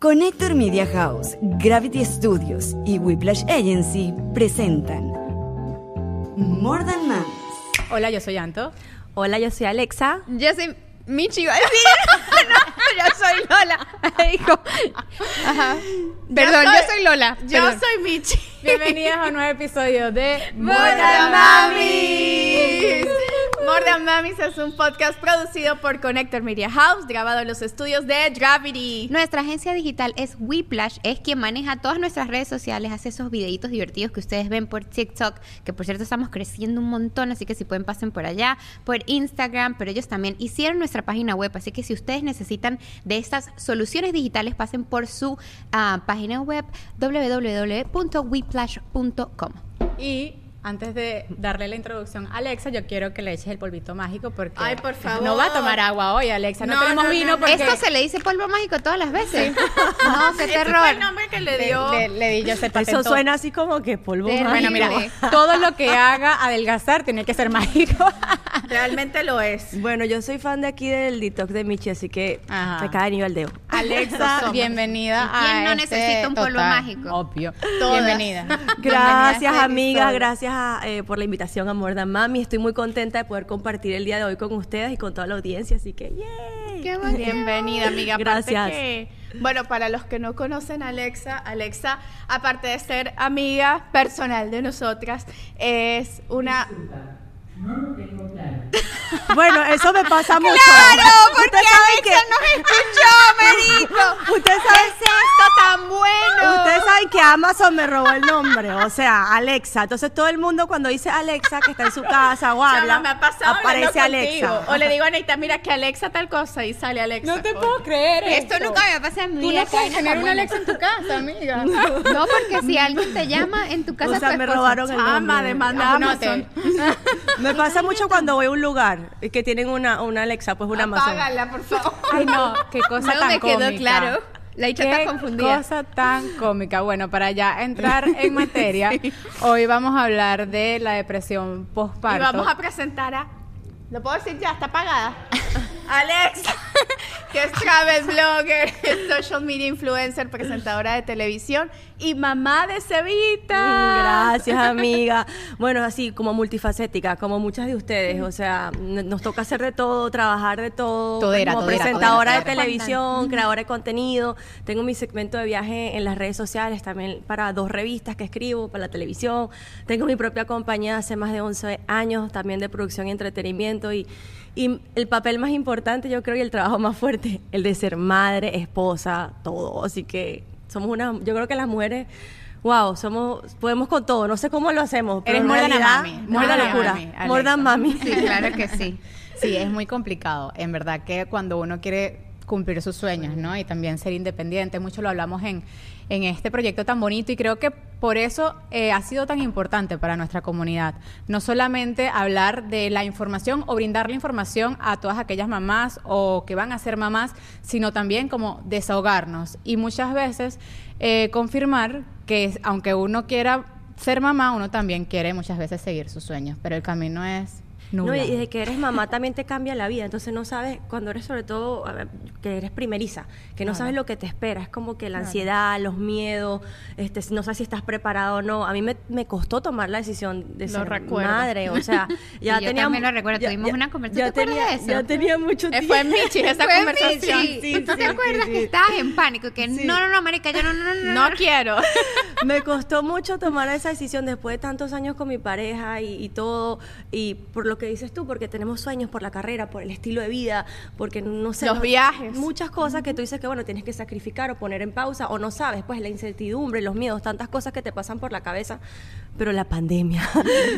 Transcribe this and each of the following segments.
Connector Media House, Gravity Studios y Whiplash Agency presentan More Than Mamis. Hola, yo soy Anto. Hola, yo soy Alexa. Yo soy Michi, iba a decir. no, yo soy Lola. Dijo. Ajá. Perdón, yo soy, Lola. Yo Perdón. soy Michi. Bienvenidas a un nuevo episodio de More Than Mamis. Than Mamis es un podcast producido por Connector Media House, grabado en los estudios de Gravity. Nuestra agencia digital es Whiplash, es quien maneja todas nuestras redes sociales, hace esos videitos divertidos que ustedes ven por TikTok, que por cierto estamos creciendo un montón, así que si pueden pasen por allá, por Instagram, pero ellos también hicieron nuestra página web, así que si ustedes necesitan de estas soluciones digitales, pasen por su ah, página web www.whiplash.com. Y antes de darle la introducción a Alexa, yo quiero que le eches el polvito mágico porque Ay, por favor. no va a tomar agua hoy, Alexa. No, No, tenemos no, no, vino no. porque Esto se le dice polvo mágico todas las veces. No, qué Ese fue terror. el nombre que le dio. le, le- le di yo ese Eso suena así como que polvo Terrible. Bueno, mira, todo lo que haga adelgazar tiene que ser mágico. Realmente lo es. Bueno, yo soy fan de aquí del detox de Michi, así que Ajá. me cae anillo al dedo. Alexa, bienvenida ¿Quién a no este necesita un polvo total, mágico? Obvio. Todas. Bienvenida. Gracias, Bienvenida este amigas, episodio. Gracias eh, por la invitación a Mordan Mami. Estoy muy contenta de poder compartir el día de hoy con ustedes y con toda la audiencia, así que ¡yay! Qué bonito. Bienvenida, amiga. Gracias. que- bueno, para los que no conocen a Alexa, Alexa, aparte de ser amiga personal de nosotras, es una... Bueno, eso me pasa mucho. ¡Claro! Porque Alexa que- nos escuchó, Merico. Ustedes ¿Qué saben, es esto tan bueno? ustedes saben que Amazon me robó el nombre, o sea, Alexa. Entonces todo el mundo cuando dice Alexa que está en su casa o habla, Chama, me ha pasado aparece Alexa. contigo. O le digo a Anita, mira que Alexa tal cosa y sale Alexa. No te puedo creer Esto esto. nunca me pasa a mí. Tú no acá puedes en tener una Alexa en tu casa, amiga. No, porque si alguien te llama en tu casa, O sea, tu me robaron el Chama, nombre. demanda a Amazon. Me pasa mucho cuando voy a un lugar que tienen una, una Alexa, pues una Amazon. Apágala, por favor. Ay, no, qué cosa No tan me quedó claro. La Qué está confundida. cosa tan cómica. Bueno, para ya entrar en materia, hoy vamos a hablar de la depresión postparto. Y vamos a presentar a. ¿Lo puedo decir ya? ¿Está apagada? Alexa, que es travel blogger, es social media influencer, presentadora de televisión y mamá de Cevita. Gracias, amiga. Bueno, así como multifacética, como muchas de ustedes. O sea, nos toca hacer de todo, trabajar de todo. Todera, como todera, presentadora todera, de televisión, creadora de contenido. Tengo mi segmento de viaje en las redes sociales, también para dos revistas que escribo, para la televisión. Tengo mi propia compañía hace más de 11 años, también de producción y entretenimiento. Y, y el papel más importante, yo creo, y el trabajo más fuerte, el de ser madre, esposa, todo. Así que somos una, yo creo que las mujeres, wow, somos, podemos con todo. No sé cómo lo hacemos. Pero Eres than a mami. More locura. mami, mami. Sí, claro que sí. Sí, es muy complicado. En verdad que cuando uno quiere cumplir sus sueños, ¿no? Y también ser independiente, mucho lo hablamos en, en este proyecto tan bonito y creo que por eso eh, ha sido tan importante para nuestra comunidad. No solamente hablar de la información o brindar la información a todas aquellas mamás o que van a ser mamás, sino también como desahogarnos y muchas veces eh, confirmar que aunque uno quiera ser mamá, uno también quiere muchas veces seguir sus sueños, pero el camino es No, y de que eres mamá también te cambia la vida. Entonces no sabes, cuando eres sobre todo, que eres primeriza, que no Claro. sabes lo que te espera. Es como que la ansiedad, los miedos, este, no sabes si estás preparado o no. A mí me, me costó tomar la decisión de Lo ser recuerdo. madre. O sea, ya yo tenía. también lo recuerdo. Tuvimos una conversación. Ya ¿Te acuerdas tenía, de eso? ya tenía mucho Eh, tiempo. Fue en Michi esa Fue conversación. Michi. Sí, ¿Tú sí, te acuerdas sí, que sí. estabas en pánico? Que no, no, no, marica, yo no, no, no, no. No quiero. me costó mucho tomar esa decisión después de tantos años con mi pareja y, y todo, y por lo que dices tú, porque tenemos sueños por la carrera, por el estilo de vida, porque no sé. Los no- viajes. Muchas cosas que tú dices que, bueno, tienes que sacrificar o poner en pausa, o no sabes, pues la incertidumbre, los miedos, tantas cosas que te pasan por la cabeza, pero la pandemia,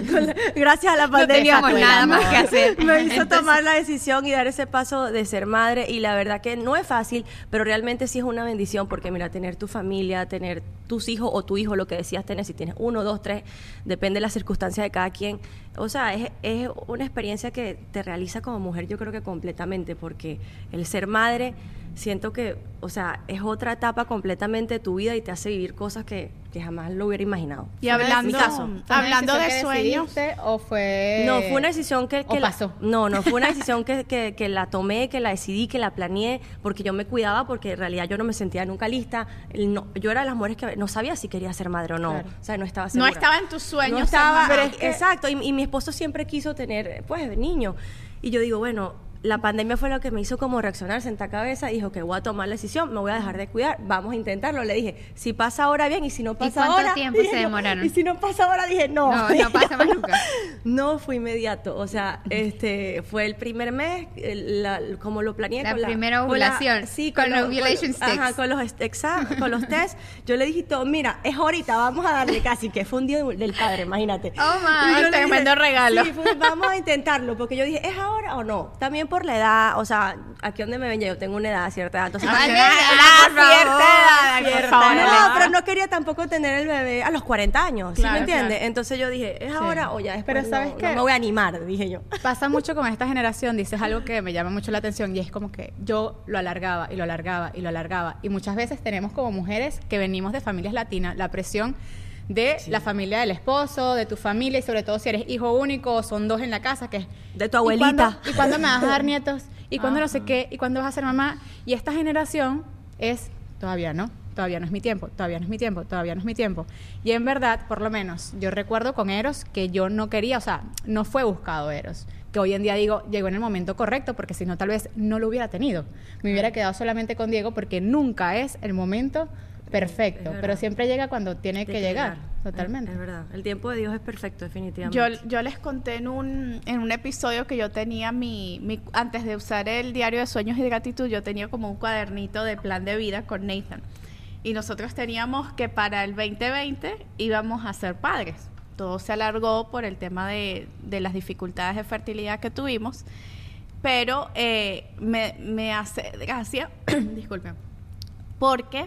gracias a la pandemia, dejamos nada más que hacer. me hizo tomar la decisión y dar ese paso de ser madre y la verdad que no es fácil, pero realmente sí es una bendición porque mira, tener tu familia, tener tus hijos o tu hijo, lo que decías tener, si tienes uno, dos, tres, depende de las circunstancias de cada quien. O sea, es, es una experiencia que te realiza como mujer yo creo que completamente porque el ser madre siento que, o sea, es otra etapa completamente de tu vida y te hace vivir cosas que, que jamás lo hubiera imaginado. Y hablando, mi caso. hablando ¿Fue una de sueños, ¿O fue.? No, fue una decisión que, que ¿O la- pasó? no, no, fue una decisión que, que- que la tomé, que la decidí, que la planeé, porque yo me cuidaba, porque en realidad yo no me sentía nunca lista. No- yo era de las mujeres que no sabía si quería ser madre o no. Claro. O sea, no estaba no segura. estaba en tus sueños. No estaba, pero es que- exacto, y, y mi esposo siempre quiso tener, pues, niño. Y yo digo, bueno, la pandemia fue lo que me hizo como reaccionar, sentar cabeza y dijo que voy a tomar la decisión, me voy a dejar de cuidar, vamos a intentarlo. Le dije, si pasa ahora bien y si no pasa cuánto ahora. tiempo dije se yo, demoraron? Y si no pasa ahora, dije, no. No, no pasa más nunca. No fue inmediato, o sea, este fue el primer mes, el- la- como lo planeé. La con primera con la- ovulación, sí, con los los- ovulation Ajá, sticks. con los, est- exa- con los test. Yo le dije todo, mira, es ahorita, vamos a darle casi, que fue un día del padre, imagínate. Oh, my. Y Tremendo regalo. Sí, fue, vamos a intentarlo, porque yo dije, ¿es ahora o no? También por la edad, o sea, aquí donde me ven yo tengo una edad, cierta edad. Entonces, Ay, Ah, ah, por favor, cierta edad, cierta por favor, edad. No, pero no quería tampoco tener el bebé a los 40 años, ¿sí Claro, me entiendes? claro. Entonces yo dije, ¿es ahora o ya después? Pero ¿sabes no, qué? no me voy a animar, dije yo. Pasa mucho con esta generación, dices algo que me llama mucho la atención y es como que yo lo alargaba y lo alargaba y lo alargaba. Y muchas veces tenemos como mujeres que venimos de familias latinas la presión de la familia del esposo, de tu familia y sobre todo si eres hijo único o son dos en la casa, que es... De tu ¿y abuelita. ¿Y cuándo me vas a dar nietos? ¿Y cuándo no sé qué? ¿Y cuándo vas a ser mamá? Y esta generación es, todavía no, todavía no es mi tiempo, todavía no es mi tiempo, todavía no es mi tiempo. Y en verdad, por lo menos, yo recuerdo con Eros que yo no quería, o sea, no fue buscado Eros. Que hoy en día digo, llegó en el momento correcto, porque si no, tal vez no lo hubiera tenido. Me hubiera quedado solamente con Diego, porque nunca es el momento perfecto, pero siempre llega cuando tiene que llegar. llegar. Totalmente. Es, es verdad. El tiempo de Dios es perfecto, definitivamente. Yo, yo les conté en un, en un episodio que yo tenía mi, mi- antes de usar el diario de sueños y de gratitud, yo tenía como un cuadernito de plan de vida con Nathan. Y nosotros teníamos que para el 2020 íbamos a ser padres. Todo se alargó por el tema de, de las dificultades de fertilidad que tuvimos. Pero eh, me, me hace gracia, disculpen, porque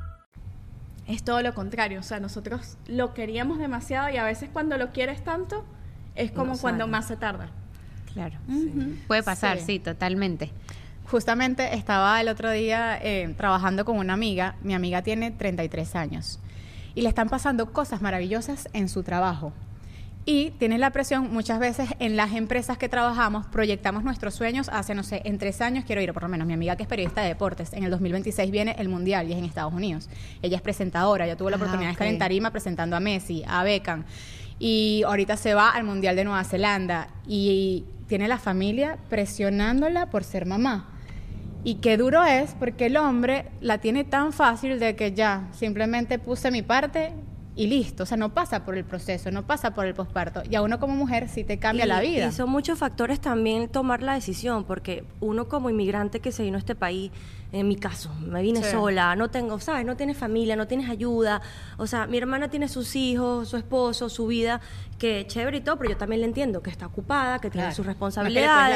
Es todo lo contrario. O sea, nosotros lo queríamos demasiado y a veces cuando lo quieres tanto es como cuando más se tarda. Claro. Puede pasar, Sí. sí, totalmente. Justamente estaba el otro día eh, trabajando con una amiga. Mi amiga tiene 33 años y le están pasando cosas maravillosas en su trabajo. Y tiene la presión muchas veces en las empresas que trabajamos, proyectamos nuestros sueños hacia, no sé, en tres años quiero ir, por lo menos mi amiga que es periodista de deportes, en el 2026 viene el Mundial y es en Estados Unidos. Ella es presentadora, ya tuvo la Ah, oportunidad de estar en tarima presentando a Messi, a Beckham. Y ahorita se va al Mundial de Nueva Zelanda y tiene la familia presionándola por ser mamá. Y qué duro es porque el hombre la tiene tan fácil de que ya simplemente puse mi parte y listo. O sea, no pasa por el proceso, no pasa por el posparto. Y a uno como mujer sí te cambia Y- la vida. Y son muchos factores también tomar la decisión, porque uno como inmigrante que se vino a este país, en mi caso, me vine Sí. sola, no tengo, ¿sabes? No tienes familia, no tienes ayuda. O sea, mi hermana tiene sus hijos, su esposo, su vida, que chévere y todo, pero yo también le entiendo que está ocupada, que tiene sus No es que le puedes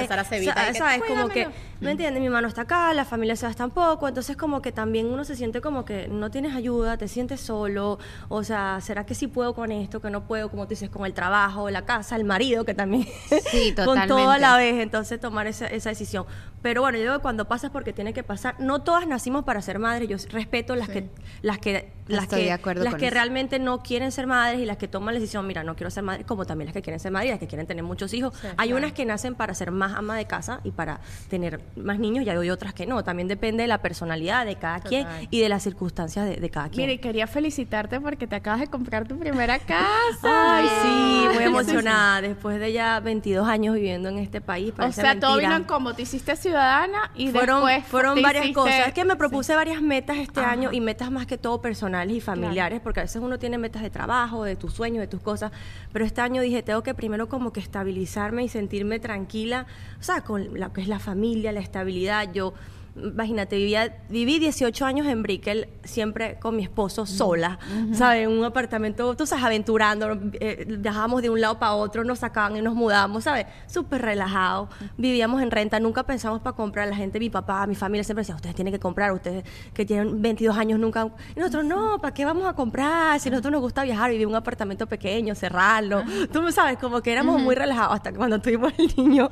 responsabilidades. a que, ¿Sabes? Como que, "Cuídamelo". ¿me entiendes? Mi hermano está acá, la familia se va tampoco, entonces como que también uno se siente como que no tienes ayuda, te sientes solo, o sea, ¿será que sí puedo con esto, que no puedo, como tú dices, con el trabajo, la casa, el marido, que también Sí, con todo a la vez, entonces tomar esa, esa decisión. Pero bueno, yo digo que cuando pasa es porque tiene que pasar. No todas nacimos para ser madres, yo respeto las que las que las Estoy que de acuerdo las con que eso. realmente no quieren ser madres y las que toman la decisión, mira, no quiero ser madre, como también las que quieren ser madres y las que quieren tener muchos hijos. hay unas que nacen para ser más ama de casa y para tener más niños y hay otras que no. También depende de la personalidad de cada quien y de las circunstancias de, de cada quien. Mira, y quería felicitarte porque te acabas de comprar tu primera casa. Ay, sí, muy emocionada. Después de ya 22 años viviendo en este país. O sea, todo vino en combo. Te hiciste ciudadana y fueron, después fueron te varias cosas. Es que me propuse varias metas este Ajá. año y metas más que todo personales y familiares, porque a veces uno tiene metas de trabajo, de tus sueños, de tus cosas. Pero este año dije, tengo que primero como que estabilizarme y sentirme tranquila, o sea, con lo que es la familia, la estabilidad. Yo imagínate, vivía, viví 18 años en Brickell, siempre con mi esposo sola, ¿sabes? En un apartamento, tú sabes, aventurando, eh, viajábamos de un lado para otro, nos sacaban y nos mudábamos, ¿sabes? Súper relajado. Vivíamos en renta, nunca pensamos para comprar. La gente, mi papá, mi familia siempre decía, ustedes tienen que comprar, ustedes que tienen 22 años nunca... Y nosotros, no, ¿para qué vamos a comprar? Si a nosotros nos gusta viajar, vivir en un apartamento pequeño, cerrarlo. Tú me sabes, como que éramos muy relajados hasta que cuando tuvimos el niño.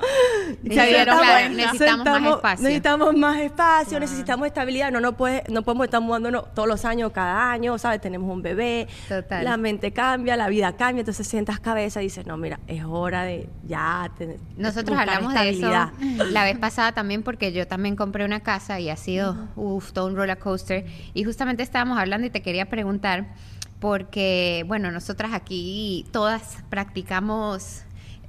Se dieron cuenta. Necesitamos más espacio. Necesitamos más espacio, necesitamos estabilidad. No, no, puede, no podemos estar mudándonos todos los años, cada año, ¿sabes? Tenemos un bebé. Total. La mente cambia, la vida cambia. Entonces sientas cabeza y dices, no, mira, es hora de ya tener. Nosotros hablamos de eso estabilidad. la vez pasada también porque yo también compré una casa y ha sido, uff, todo un roller coaster. Y justamente estábamos hablando y te quería preguntar porque, bueno, nosotras aquí todas practicamos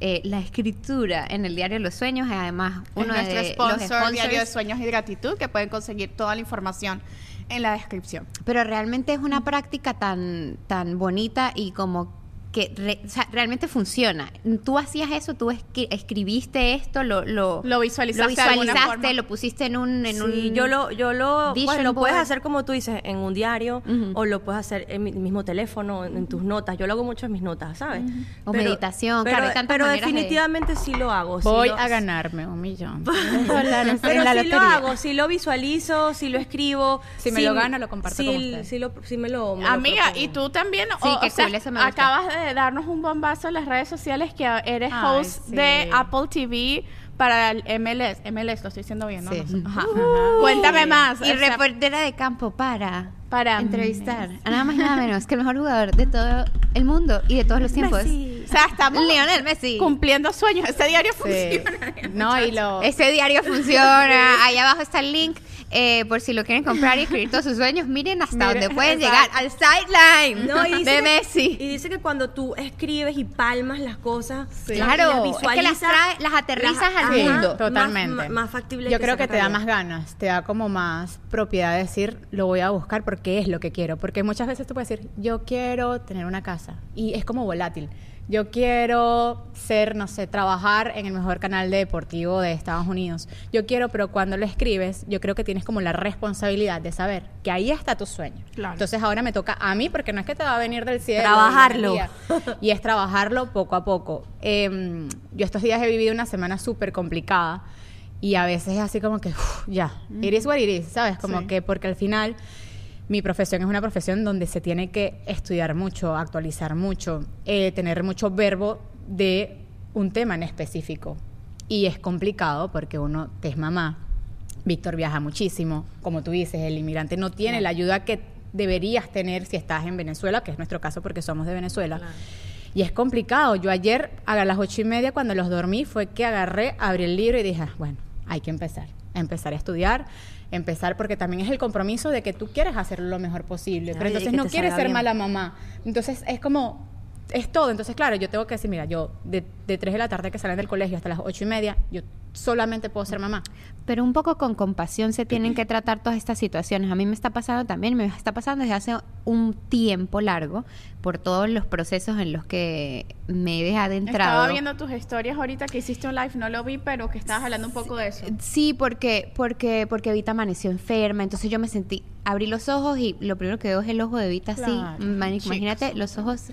eh, la escritura en el diario Los Sueños, además Es uno nuestro de sponsor, los sponsors, Diario de Sueños y Gratitud, que pueden conseguir toda la información en la descripción. pero realmente es una práctica tan, tan bonita y como que re- o sea, realmente funciona. Tú hacías eso, tú esqui- escribiste esto, lo, lo, Lo visualizaste lo visualizaste, pusiste en un... En Sí, un yo lo, yo lo, bueno, lo puedes board. hacer como tú dices, en un diario, o lo puedes hacer en mi mismo teléfono, en, en tus notas. Yo lo hago mucho en mis notas, ¿sabes? O meditación, pero, claro, pero maneras de- definitivamente sí lo hago. sí Voy lo- a ganarme un millón. Pero en la sí lo hago, sí lo visualizo, sí lo escribo. Si me sí- lo gano, lo comparto sí, con ustedes. sí lo, sí me lo, me Amiga, y tú también, Sí, o, qué o sea, cool, eso me gusta. acabas de darnos un bombazo en las redes sociales que eres Ay, host sí. de Apple TV para el MLS. MLS, lo estoy diciendo bien, ¿no? Sí. No sé. Ajá. Cuéntame más. Y o sea, reportera de campo para, Para entrevistar a nada más y nada menos que el mejor jugador de todo el mundo y de todos los tiempos. Messi. o sea, estamos Lionel Messi. cumpliendo sueños. Este diario Sí. funciona. No, y lo... Ese diario funciona. Ahí abajo está el link eh, por si lo quieren comprar y escribir todos sus sueños. Miren hasta Miren, dónde pueden exacto. llegar. Al sideline No, y dice de que- Messi. Y dice que cuando tú escribes y palmas las cosas, Sí. las- Claro, las es que las trae- las aterrizas al ajá, mundo. más- Totalmente. Más, más factible. Yo creo que te da más ganas, te da como más propiedad de decir, lo voy a buscar porque es lo que quiero. Porque muchas veces tú puedes decir, yo quiero tener una casa. Y es como volátil. Yo quiero ser, no sé, trabajar en el mejor canal de deportivo de Estados Unidos. Yo quiero, pero cuando lo escribes, yo creo que tienes como la responsabilidad de saber que ahí está tu sueño. Claro. Entonces ahora me toca a mí, porque no es que te va a venir del cielo. Trabajarlo. día. Y es trabajarlo poco a poco. Em, yo estos días he vivido una semana súper complicada y a veces es así como que, uf, ya, it is what it is, ¿sabes? Como Sí. que porque al final mi profesión es una profesión donde se tiene que estudiar mucho, actualizar mucho, eh, tener mucho verbo de un tema en específico. Y es complicado porque uno te es mamá. Víctor viaja muchísimo. Como tú dices, el inmigrante no tiene la ayuda que deberías tener si estás en Venezuela, que es nuestro caso porque somos de Venezuela. Y es complicado. Yo ayer a las ocho y media, cuando los dormí, fue que agarré, abrí el libro y dije, "Ah, bueno, hay que empezar. Empezar a estudiar, empezar porque también es el compromiso de que tú quieres hacerlo lo mejor posible. Pero entonces no quieres ser bien. mala mamá. Entonces es como, es todo. Entonces, claro, yo tengo que decir, mira, yo de, de 3 de la tarde que salen del colegio hasta las ocho y media, yo solamente puedo ser mamá. Pero un poco con compasión se tienen que tratar todas estas situaciones. A mí me está pasando también, me está pasando desde hace un tiempo largo por todos los procesos en los que me he adentrado. Estaba viendo tus historias ahorita que hiciste un live, no lo vi, pero que estabas hablando un poco de eso. Sí, porque, porque, porque Evita amaneció enferma, entonces yo me sentí, abrí los ojos y lo primero que veo es el ojo de Evita Claro. así. Man- Imagínate los ojos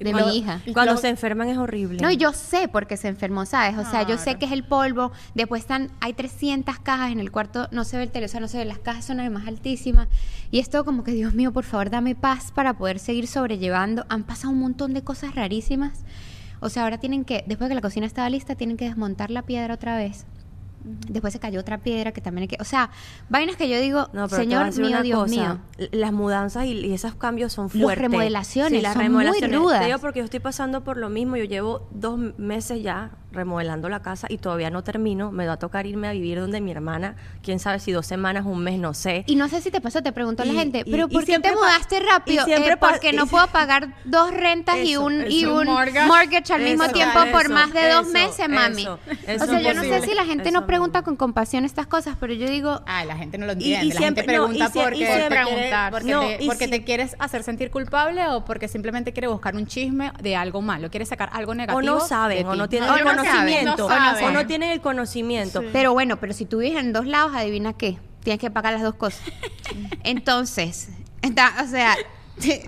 de Cuando- mi hija. Cuando Lo- se enferman es horrible. No, y yo sé por qué se enfermó, ¿sabes? O sea, yo sé que es el polvo. Después están, hay 300 cajas en el cuarto, no se ve el teléfono, no se ve, las cajas son además altísimas. Y esto como que, Dios mío, por favor, dame paz para poder seguir sobrellevando. Han pasado un montón de cosas rarísimas. O sea, ahora tienen que, después que la cocina estaba lista, tienen que desmontar la piedra otra vez. Después se cayó otra piedra que también hay que... O sea, vainas que yo digo, No, Señor mío, Dios cosa, mío. Las mudanzas y, y esos cambios son fuertes. remodelaciones las son muy rudas. Te digo porque yo estoy pasando por lo mismo. Yo llevo dos meses ya remodelando la casa y todavía no termino. Me va a tocar irme a vivir donde mi hermana. Quién sabe si dos semanas, un mes, no sé. Y no sé si te pasó, te preguntó la Y- gente, y- pero y ¿por qué te mudaste rápido? y siempre Eh, porque no puedo pagar dos rentas y un, eso. y Un mortgage. mortgage, al mismo Eso, tiempo por más de dos meses, mami. eso, o sea, yo no sé si la gente no pregunta mismo. con compasión estas cosas, pero yo digo, Ay, la gente no lo entiende. y la siempre- gente no, pregunta sie- y porque, siempre preguntar, porque, no, te, y porque si- te quieres hacer sentir culpable o porque simplemente quieres buscar un chisme de algo malo, quieres sacar algo negativo. O no saben, o no tienen O el no saben, o, no, tienen el conocimiento. pero bueno, pero si tú vives en dos lados, adivina qué. tienes que pagar las dos cosas. Entonces, está, o sea, sí,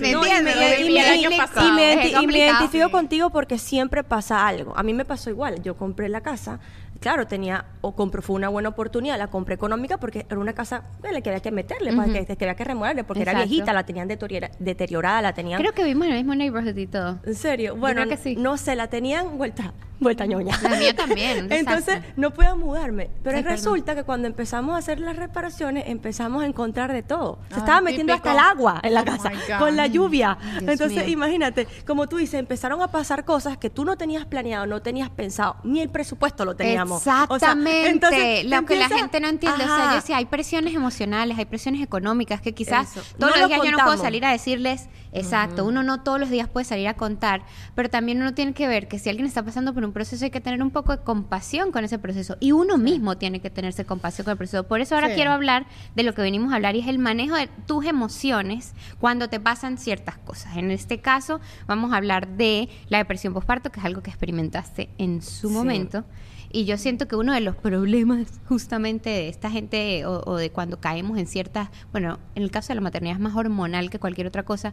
¿me No, entiendes? me- y. Y me, y identifico contigo porque siempre pasa algo. A mí me pasó igual. Yo compré la casa. Claro, tenía, o compré, fue una buena oportunidad, la compré económica porque era una casa que había que meterle, pues, que, que había que remodelarle, porque era viejita, la tenían deteriora- deteriorada, la tenían... Creo que vimos en el mismo neighborhood y todo. ¿En serio? Bueno, creo que sí. no sé, la tenían vuelta, vuelta ñoña. La mía también, Entonces, no podía mudarme. Pero Sí, resulta que cuando empezamos a hacer las reparaciones, empezamos a encontrar de todo. Se Ah, estaba metiendo típico. hasta el agua en la Oh casa, con la lluvia. Dios Entonces, mío. imagínate, como tú dices, empezaron a pasar cosas que tú no tenías planeado, no tenías pensado, ni el presupuesto lo teníamos. O sea, Exactamente. entonces, lo que la gente no entiende. O sea, yo decía, hay presiones emocionales, hay presiones económicas que quizás Eso. todos No los lo días yo no puedo salir a decirles, exacto, uno no todos los días puede salir a contar, pero también uno tiene que ver que si alguien está pasando por un proceso hay que tener un poco de compasión con ese proceso y uno mismo tiene que tenerse compasión con el proceso. Por eso ahora Sí. quiero hablar de lo que venimos a hablar y es el manejo de tus emociones cuando te pasan ciertas cosas. En este caso vamos a hablar de la depresión postparto, que es algo que experimentaste en su Sí. momento. Y yo siento que uno de los problemas justamente de esta gente o, o de cuando caemos en ciertas, bueno, en el caso de la maternidad es más hormonal que cualquier otra cosa,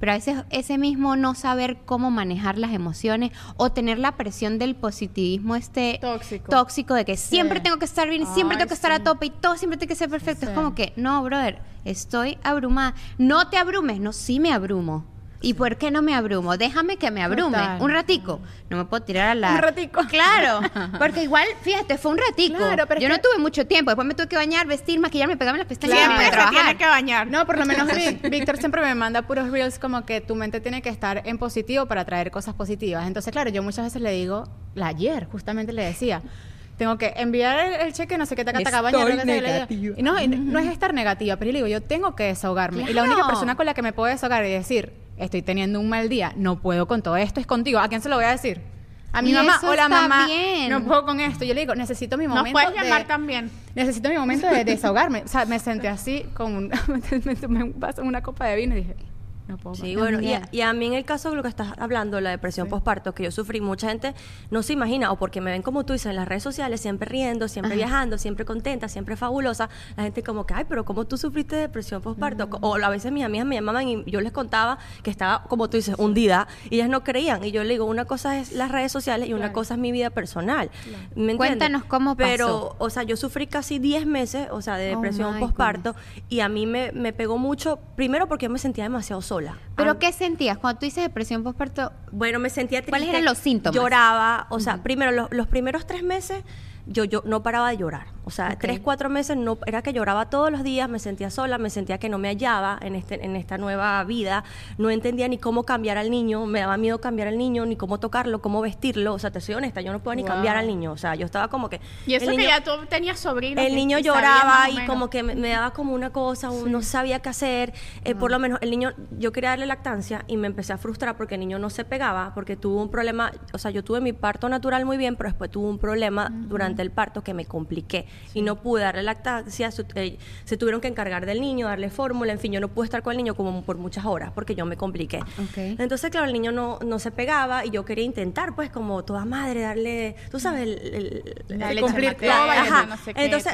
pero a veces ese mismo no saber cómo manejar las emociones o tener la presión del positivismo este Tóxico. tóxico de que siempre Sí. tengo que estar bien, siempre Ay, tengo que estar a tope y todo siempre tiene que ser perfecto. Es como que, no, brother, estoy abrumada. No te abrumes, no, sí me abrumo. ¿Y por qué no me abrumo? Déjame que me abrume. Total. Un ratico. No me puedo tirar a la... Un ratico. Claro. Porque igual, fíjate, fue un ratico. Claro, pero Yo no que- tuve mucho tiempo. Después me tuve que bañar, vestir, maquillarme, pegarme las pestañas y Claro. Siempre se tiene que bañar. No, por lo menos Víctor siempre me manda puros reels como que tu mente tiene que estar en positivo para traer cosas positivas. Entonces, claro, yo muchas veces le digo, la ayer justamente le decía, tengo que enviar el, el cheque, no sé qué, taca, taca, y no, y no es estar negativa, pero yo le digo, yo tengo que desahogarme. Y la única Claro. persona con la que me puedo desahogar y decir, estoy teniendo un mal día, no puedo con todo esto, es contigo. ¿A quién se lo voy a decir? A mi Y mamá, eso hola está mamá, bien. no puedo con esto. Yo le digo, necesito mi Nos momento puedes de- llamar también. Necesito mi momento de desahogarme. O sea, me senté así, con un, me tomé un vaso, una copa de vino y dije, no puedo Sí, bueno, y a, También. y a mí en el caso de lo que estás hablando, la depresión postparto, que yo sufrí, mucha gente no se imagina, o porque me ven como tú dices en las redes sociales, siempre riendo, siempre viajando, siempre contenta, siempre fabulosa, la gente como que, ay, pero ¿cómo tú sufriste depresión postparto? O a veces mis amigas me llamaban y yo les contaba que estaba, como tú dices, hundida, y ellas no creían, y yo le digo, una cosa es las redes sociales y una Claro. cosa es mi vida personal. ¿Me entiendes? Cuéntanos cómo pasó. Pero, o sea, yo sufrí casi 10 meses, o sea, de Oh, depresión my postparto, y a mí me, me pegó mucho, primero porque yo me sentía demasiado sola. ¿Pero qué sentías? Cuando tú dices depresión postparto, bueno, me sentía triste. ¿Cuáles eran los síntomas? Lloraba, o sea, primero los, los primeros tres meses yo, yo no paraba de llorar. O sea, tres, cuatro meses no, era que lloraba todos los días, me sentía sola, me sentía que no me hallaba en, este, en esta nueva vida, no entendía ni cómo cambiar al niño, me daba miedo cambiar al niño, ni cómo tocarlo, cómo vestirlo. O sea, te soy honesta, yo no puedo ni cambiar al niño. O sea, yo estaba como que... Y eso el que ya tú tenías sobrinos. el niño lloraba y como que me, me daba como una cosa, no sabía qué hacer. Eh, Por lo menos el niño, yo quería darle lactancia y me empecé a frustrar porque el niño no se pegaba, porque tuvo un problema, o sea, yo tuve mi parto natural muy bien, pero después tuvo un problema durante el parto que me compliqué y no pude darle lactancia, su- eh, se tuvieron que encargar del niño, darle fórmula, en fin, yo no pude estar con el niño como por muchas horas porque yo me compliqué. Entonces, claro, el niño no, no se pegaba y yo quería intentar, pues, como toda madre, darle, tú sabes, el, el- el cumplir todo, no sé Entonces,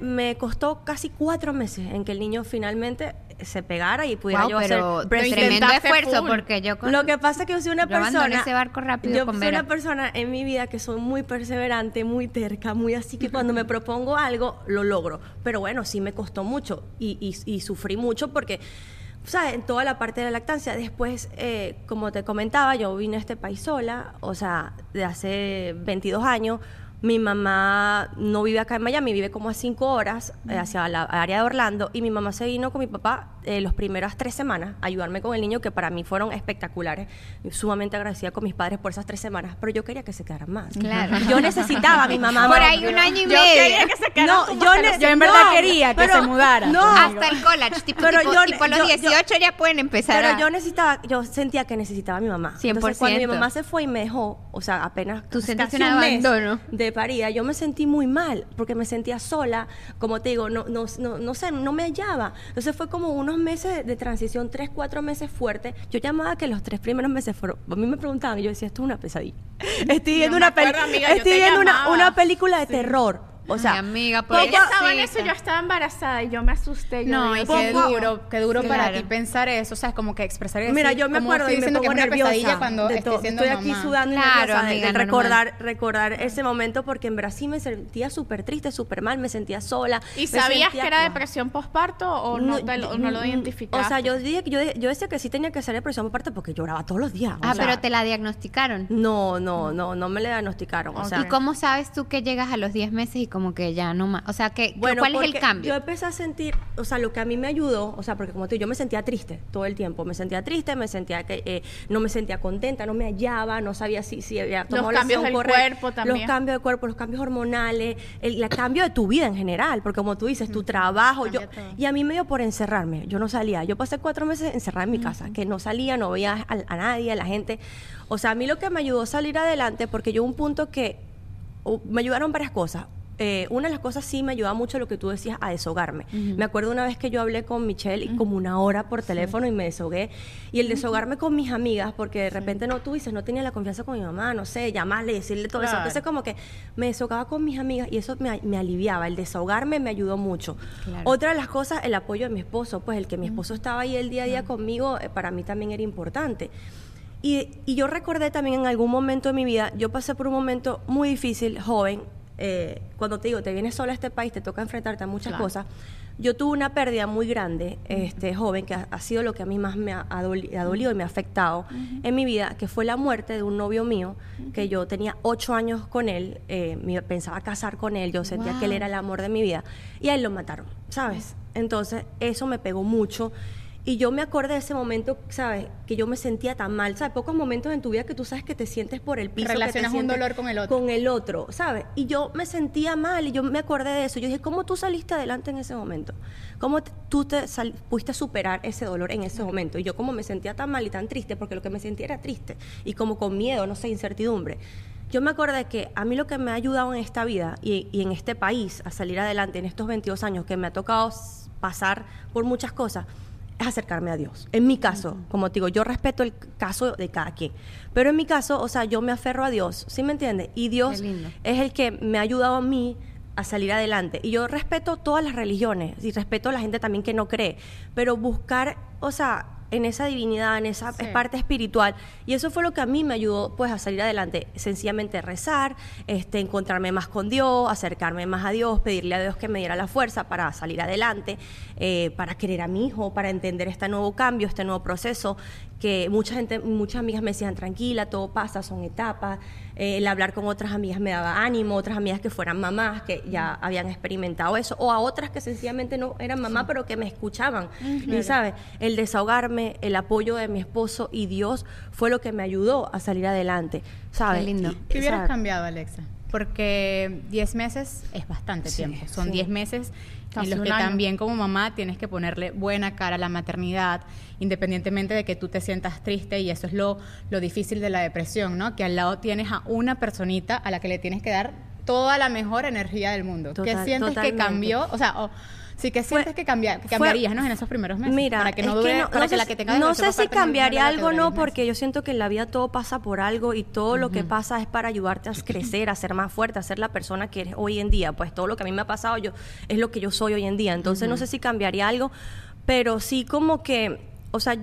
me costó casi cuatro meses en que el niño finalmente se pegara y pudiera wow, yo pero hacer tremendo esfuerzo full. porque yo con- lo que pasa es que yo soy una Yo persona. ese barco rápido Yo soy Vera. una persona en mi vida que soy muy perseverante, muy terca, muy así que cuando me propongo algo, lo logro. Pero bueno, sí me costó mucho y, y- y sufrí mucho porque. ¿Sabes? En toda la parte de la lactancia. Después, eh, como te comentaba, yo vine a este país sola, o sea, de hace 22 años. Mi mamá no vive acá en Miami, vive como a cinco horas eh, hacia la área de Orlando. Y mi mamá se vino con mi papá eh, las primeras tres semanas a ayudarme con el niño, que para mí fueron espectaculares. Sumamente agradecida con mis padres por esas tres semanas, pero yo quería que se quedaran más. Claro. Yo necesitaba a mi mamá. Por ahí un año y Yo medio. quería que se quedaran No, yo, los- Yo en verdad quería que se mudara. No, Hasta el college, tipo, Pero tipo, yo- tipo a los yo- yo- 18 ya pueden empezar Pero a... yo necesitaba, yo sentía que necesitaba a mi mamá. Entonces, cuando mi 100%. mamá se fue y me dejó, o sea, apenas Tú sentiste un abandono. de parida, yo me sentí muy mal, porque me sentía sola, como te digo, no, no, no, no sé, no me hallaba. Entonces fue como unos meses de transición, tres, cuatro meses fuertes. Yo llamaba que los tres primeros meses fueron, a mí me preguntaban y yo decía, esto es una pesadilla. Estoy viendo una, acuerdo, amiga, estoy viendo una, una película de terror. O sea, Ay, amiga, poco- Ella estaba en eso, yo estaba embarazada y yo me asusté. yo No, y qué duro, qué duro para Claro. ti pensar eso, o sea, es como que expresar eso. Mira, yo me acuerdo estoy y me pongo que es una pesadilla nerviosa. cuando de estoy siendo Estoy aquí sudando Claro, de- amiga, de normal. recordar, recordar ese momento porque en Brasil me sentía súper triste, súper mal, me sentía sola. ¿Y sabías sentía- que era depresión postparto o no, te lo, no lo identificaste? O sea, yo, dije, yo, yo decía que sí tenía que ser depresión aparte porque lloraba todos los días. o Ah, sea, pero te la diagnosticaron. No, no, no, no me le diagnosticaron. O sea, ¿Y cómo sabes tú que llegas a los 10 meses y como que ya no más? O sea, que, Bueno, ¿cuál es el cambio? Yo empecé a sentir, o sea, lo que a mí me ayudó, o sea, porque como te digo, yo me sentía triste todo el tiempo, me sentía triste, me sentía que eh, no me sentía contenta, no me hallaba, no sabía si, si había tomado la cambios del correcta, cuerpo también. Los cambios del cuerpo, los cambios hormonales, el, el cambio de tu vida en general, porque como tú dices, tu trabajo, yo, todo. y a mí me dio por encerrarme, yo no salía, yo pasé cuatro meses encerrada en mi casa, que no salía, no veía a, a nadie, a la gente, o sea, a mí lo que me ayudó a salir adelante, porque yo un punto que me ayudaron varias cosas. Eh, una de las cosas sí me ayudaba mucho lo que tú decías a deshogarme. Me acuerdo una vez que yo hablé con Michelle y como una hora por teléfono y me deshogué. Y el deshogarme con mis amigas, porque de repente no tú dices, no tenía la confianza con mi mamá, no sé, llamarle, decirle todo eso. Entonces como que me deshogaba con mis amigas y eso me, me aliviaba. El desahogarme me ayudó mucho. Claro. Otra de las cosas, el apoyo de mi esposo, pues el que mi esposo estaba ahí el día a día conmigo, eh, para mí también era importante. Y, y yo recordé también en algún momento de mi vida, yo pasé por un momento muy difícil, joven, eh, cuando te digo, te vienes sola a este país, te toca enfrentarte a muchas Claro. cosas. Yo tuve una pérdida muy grande, este, joven, que ha, ha sido lo que a mí más me ha, ha doli- ha dolido y me ha afectado en mi vida, que fue la muerte de un novio mío, que yo tenía ocho años con él, eh, me pensaba casar con él, yo sentía que él era el amor de mi vida, y a él lo mataron, ¿sabes? Entonces, eso me pegó mucho. Y yo me acordé de ese momento, ¿sabes? Que yo me sentía tan mal, ¿sabes? Pocos momentos en tu vida que tú sabes que te sientes por el piso. que te Relacionas un dolor con el otro. Con el otro, ¿sabes? Y yo me sentía mal y yo me acordé de eso. Yo dije, ¿cómo tú saliste adelante en ese momento? ¿Cómo tú te sal- pudiste superar ese dolor en ese momento? Y yo como me sentía tan mal y tan triste, porque lo que me sentía era triste y como con miedo, no sé, incertidumbre. Yo me acordé que a mí lo que me ha ayudado en esta vida y, y en este país a salir adelante en estos 22 años que me ha tocado pasar por muchas cosas, es acercarme a Dios. En mi caso, como te digo, yo respeto el caso de cada quien, pero en mi caso, o sea, yo me aferro a Dios, ¿sí me entiendes? Y Dios es el que me ha ayudado a mí a salir adelante. Y yo respeto todas las religiones y respeto a la gente también que no cree, pero buscar, o sea, en esa divinidad, en esa Sí. parte espiritual. Y eso fue lo que a mí me ayudó pues a salir adelante. Sencillamente rezar, este, encontrarme más con Dios, acercarme más a Dios, pedirle a Dios que me diera la fuerza para salir adelante, eh, para querer a mi hijo, para entender este nuevo cambio, este nuevo proceso, que mucha gente, muchas amigas me decían, tranquila, todo pasa, son etapas. Eh, el hablar con otras amigas me daba ánimo, otras amigas que fueran mamás, que ya habían experimentado eso, o a otras que sencillamente no eran mamás, pero que me escuchaban. Y sabes, el desahogarme, el apoyo de mi esposo y Dios fue lo que me ayudó a salir adelante. ¿Sabes? Qué lindo. ¿Qué hubieras ¿sabes? cambiado, Alexa? Porque 10 meses es bastante tiempo. Son sí. 10 meses Casi en los que año. también como mamá tienes que ponerle buena cara a la maternidad, independientemente de que tú te sientas triste y eso es lo, lo difícil de la depresión, ¿no? Que al lado tienes a una personita a la que le tienes que dar toda la mejor energía del mundo. ¿Qué Total- sientes totalmente. que cambió? O sea, o- sí que sientes que, cambia- que fue- cambiarías, ¿no? En esos primeros meses. Mira, para que no dure, no- para no que sé la si- que tenga No sé si cambiaría algo o no, 10 meses. porque yo siento que en la vida todo pasa por algo y todo lo que pasa es para ayudarte a crecer, a ser más fuerte, a ser la persona que eres hoy en día. Pues todo lo que a mí me ha pasado yo es lo que yo soy hoy en día. Entonces no sé si cambiaría algo, pero sí como que o sea,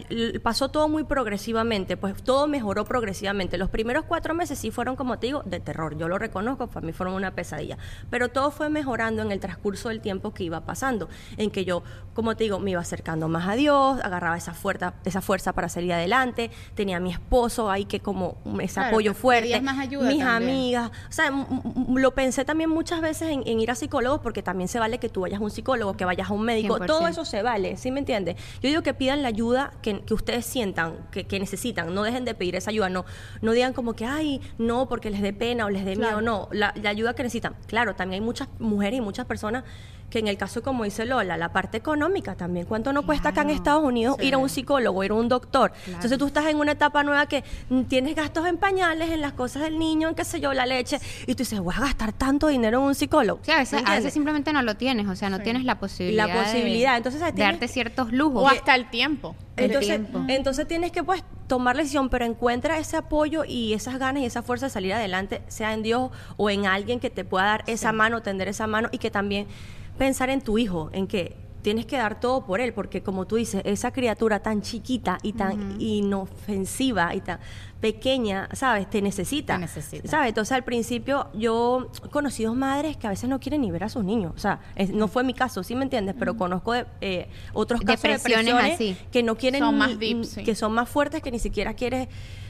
pasó todo muy progresivamente, pues todo mejoró progresivamente. Los primeros cuatro meses sí fueron, como te digo, de terror. Yo lo reconozco, para mí fueron una pesadilla. Pero todo fue mejorando en el transcurso del tiempo que iba pasando, en que yo, como te digo, me iba acercando más a Dios, agarraba esa fuerza, esa fuerza para salir adelante, tenía a mi esposo ahí que como ese Claro, apoyo fuerte, más ayuda mis también. amigas, o sea, lo pensé también muchas veces en, en ir a psicólogos, porque también se vale que tú vayas a un psicólogo, que vayas a un médico, 100%. todo eso se vale, ¿sí me entiendes? Yo digo que pidan la ayuda que, que ustedes sientan, que, que necesitan, no dejen de pedir esa ayuda, no, no digan como que, ay, no, porque les dé pena o les dé miedo, no, la, la ayuda que necesitan. Claro, también hay muchas mujeres y muchas personas que en el caso, como dice Lola, la parte económica también, ¿cuánto no cuesta acá en Estados Unidos ir a un psicólogo, ir a un doctor? Entonces tú estás en una etapa nueva que tienes gastos en pañales, en las cosas del niño, en qué sé yo, la leche, y tú dices, voy a gastar tanto dinero en un psicólogo. Sí, a veces, simplemente no lo tienes, o sea, no tienes la posibilidad. La posibilidad. De, Entonces, ¿sabes? de darte ciertos lujos. O hasta el tiempo. el Entonces, tiempo. entonces tienes que pues tomar la decisión, pero encuentra ese apoyo y esas ganas y esa fuerza de salir adelante, sea en Dios o en alguien que te pueda dar esa mano, tender esa mano y que también pensar en tu hijo, en que tienes que dar todo por él, porque como tú dices, esa criatura tan chiquita y tan inofensiva y tan pequeña, ¿sabes? Te necesita. Te necesita. ¿Sabes? Entonces al principio yo he conocido madres que a veces no quieren ni ver a sus niños. O sea, es- no fue mi caso, ¿sí me entiendes? Pero conozco de, eh, otros casos Depresiones de depresiones así. que no quieren Son más ni- deep, sí. que son más fuertes que ni siquiera quieres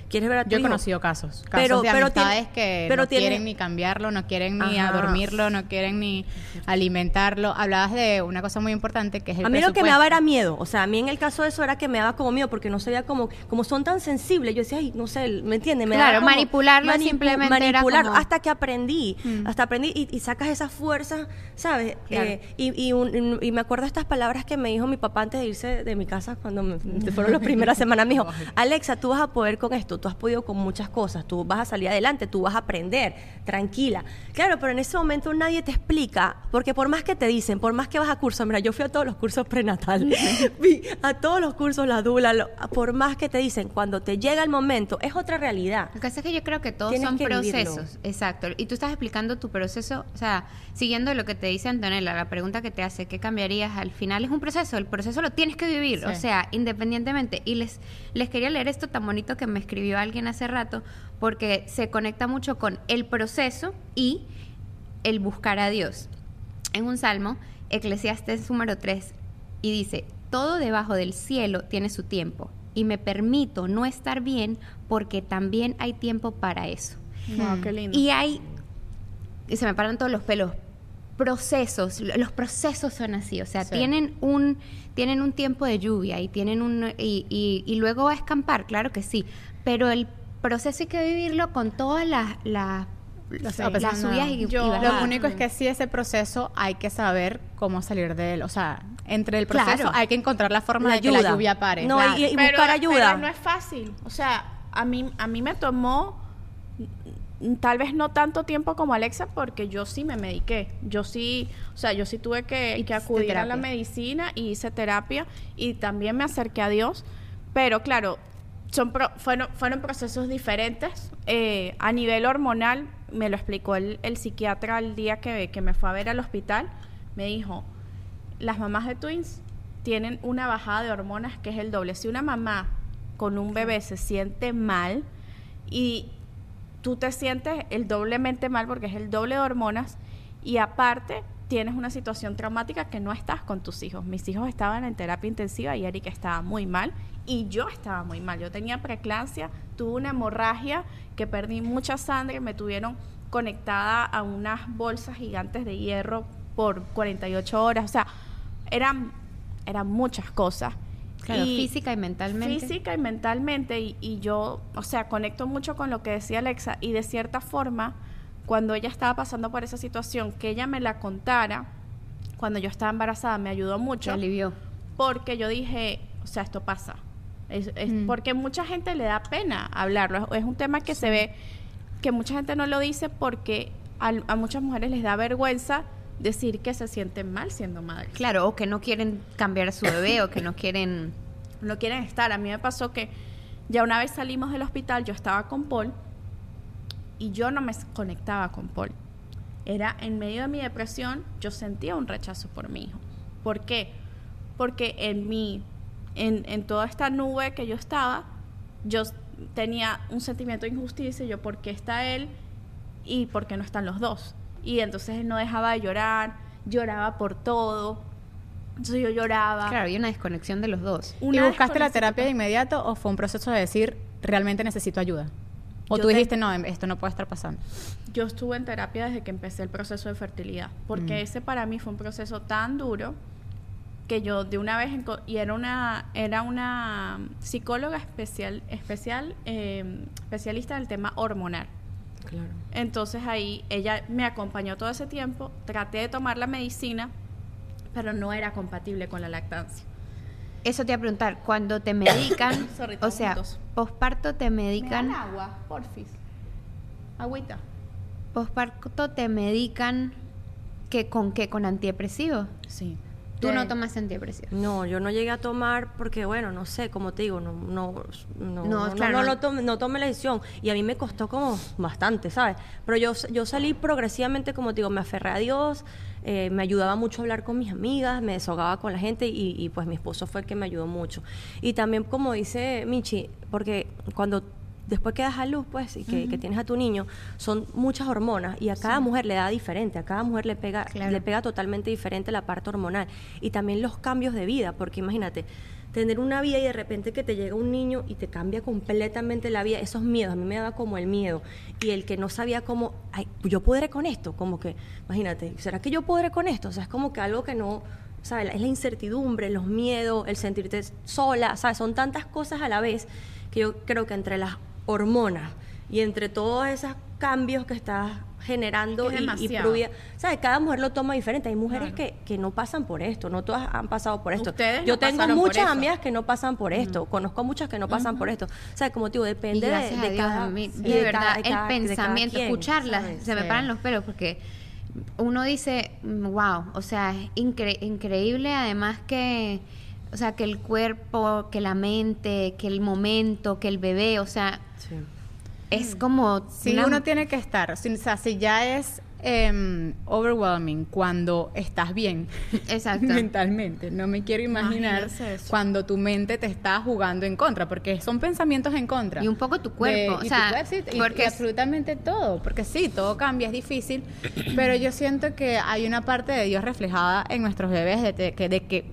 quieres ver a tu Yo he hijo. conocido casos, casos Pero- de pero amistades que pero no tiene- quieren ni cambiarlo, no quieren ni Ajá. adormirlo, no quieren ni alimentarlo. Hablabas de una cosa muy importante que es el a mí lo que me daba era miedo. O sea, a mí en el caso de eso era que me daba como miedo porque no sabía como, como son tan sensibles. Yo decía, ay, no sé, ¿me entiendes? Me Claro, manipularlo simplemente era como- hasta que aprendí. Hasta aprendí y, y sacas esa fuerza, ¿sabes? Claro. Eh, y, y un- y me acuerdo estas palabras que me dijo mi papá antes de irse de mi casa cuando me, fueron las primeras semanas. Me dijo, Alexa, tú vas a poder con esto. Tú has podido con muchas cosas. Tú vas a salir adelante. Tú vas a aprender. Tranquila. Claro, pero en ese momento nadie te explica. Porque por más que te dicen, por más que vas a cursos, mira, yo fui a todos los cursos prenatal. Vi a todos los cursos, la dula. lo- por más que te dicen, cuando te llega el momento, es otra realidad. Lo que pasa es que yo creo que todos Tienes son que vivirlo. procesos. Exacto. Y tú estás explicando tu proceso, o sea, siguiendo lo que te dice Antonella, la pregunta que te hace, ¿qué cambiarías? Al final es un proceso, el proceso lo tienes que vivir, o Sí. sea, independientemente. Y les, les quería leer esto tan bonito que me escribió alguien hace rato, porque se conecta mucho con el proceso y el buscar a Dios. En un salmo, Eclesiastes número 3, y dice, todo debajo del cielo tiene su tiempo, y me permito no estar bien porque también hay tiempo para eso. Wow, qué lindo. Y hay, y se me paran todos los pelos, procesos, lo- los procesos son así, o sea, Sí. tienen un tienen un tiempo de lluvia y tienen un y, y- y luego va a escampar, claro que sí, pero el proceso hay que vivirlo con todas las las, no, subidas y, yo-. Lo único es que sí ese proceso hay que saber cómo salir de él. O sea, entre el proceso Claro. hay que encontrar la forma La de que la ayuda. lluvia pare. No, Claro. y- y Pero- buscar ayuda. Pero no es fácil. O sea, a mí, a mí me tomó tal vez no tanto tiempo como Alexa porque yo sí me mediqué. Yo sí, o sea, yo sí tuve que, acudir a la medicina y hice terapia y también me acerqué a Dios. Pero claro, son pro- fueron, fueron procesos diferentes. Eh, a nivel hormonal, me lo explicó el, el psiquiatra el día que, que me fue a ver al hospital. Me dijo, las mamás de twins tienen una bajada de hormonas que es el doble. Si una mamá con un bebé se siente mal y tú te sientes el doblemente mal porque es el doble de hormonas y aparte tienes una situación traumática que no estás con tus hijos. Mis hijos estaban en terapia intensiva y Erika estaba muy mal y yo estaba muy mal. Yo tenía preeclampsia, tuve una hemorragia que perdí mucha sangre, me tuvieron conectada a unas bolsas gigantes de hierro por 48 horas, o sea, eran eran muchas cosas. Claro, Y- física y mentalmente. Física y mentalmente, y, y yo, o sea, conecto mucho con lo que decía Alexa, y de cierta forma, cuando ella estaba pasando por esa situación, que ella me la contara, cuando yo estaba embarazada, me ayudó mucho, alivió. porque yo dije, o sea, esto pasa. Es, es Mm. Porque mucha gente le da pena hablarlo, es, es un tema que se ve, que mucha gente no lo dice porque al- a muchas mujeres les da vergüenza decir que se sienten mal siendo madres. Claro, o que no quieren cambiar a su bebé o que no quieren no quieren estar. A mí me pasó que ya una vez salimos del hospital, yo estaba con Paul y yo no me conectaba con Paul. Era en medio de mi depresión, yo sentía un rechazo por mi hijo. ¿Por qué? Porque en mi, en, en toda esta nube que yo estaba, yo tenía un sentimiento de injusticia, yo por qué está él y por qué no están los dos. Y entonces él no dejaba de llorar, lloraba por todo. Entonces yo lloraba. Claro, hay una desconexión de los dos. ¿Y Una buscaste la terapia de inmediato o fue un proceso de decir, realmente necesito ayuda? ¿O Yo tú te- dijiste, no, em, esto no puede estar pasando? Yo estuve en terapia desde que empecé el proceso de fertilidad, porque Mm. ese para mí fue un proceso tan duro que yo de una vez enco- y era una era una psicóloga especial especial eh, especialista del tema hormonal. Claro. Entonces ahí ella me acompañó todo ese tiempo, traté de tomar la medicina, pero no era compatible con la lactancia. Eso te iba a preguntar, cuando te medican, Sorry, o sea, juntos. posparto te medican, agua, porfis. Agüita. posparto te medican que con qué, con antidepresivos. Sí. Tú no tomas antidepresivos. No, yo no llegué a tomar porque, bueno, no sé, como te digo, no, no, no, No, no, claro, no tomé, no tomé la decisión. Y a mí me costó como bastante, ¿sabes? Pero yo, yo salí progresivamente, como te digo, me aferré a Dios, eh, me ayudaba mucho a hablar con mis amigas, me desahogaba con la gente y, y, pues mi esposo fue el que me ayudó mucho. Y también, como dice Michi, porque cuando después que das a luz, pues, y que, que tienes a tu niño, son muchas hormonas y a cada mujer le da diferente, a cada mujer le pega, Claro. le pega totalmente diferente la parte hormonal. Y también los cambios de vida, porque imagínate, tener una vida y de repente que te llega un niño y te cambia completamente la vida, esos miedos, a mí me daba como el miedo. Y el que no sabía cómo, ay, yo podré con esto, como que, imagínate, ¿será que yo podré con esto? O sea, es como que algo que no, ¿sabes? Es la incertidumbre, los miedos, el sentirte sola, ¿sabes? Son tantas cosas a la vez que yo creo que entre las hormonas y entre todos esos cambios que estás generando Es que es y- y, ¿sabes? Cada mujer lo toma diferente. Hay mujeres que, que no pasan por esto, no todas han pasado por esto. Ustedes Yo no tengo muchas amigas que no pasan por esto, conozco muchas que no pasan por esto. O sea, como te digo, depende de, de Dios, cada mí, de verdad, cada- de el cada- pensamiento, quien, escucharlas, ¿sabes? se me Sí. paran los pelos porque uno dice, wow, o sea, es incre- increíble además que, o sea, que el cuerpo, que la mente, que el momento, que el bebé, o sea. Es como... Sí, una- uno tiene que estar. Si- O sea, si ya es em, overwhelming cuando estás bien Exacto. mentalmente, no me quiero imaginar cuando tu mente te está jugando en contra, porque son pensamientos en contra. Y un poco tu cuerpo, De- o y sea, tu cuerpo, sí, y- porque y es- absolutamente todo, porque sí, todo cambia, es difícil, pero yo siento que hay una parte de Dios reflejada en nuestros bebés, de, de que, de que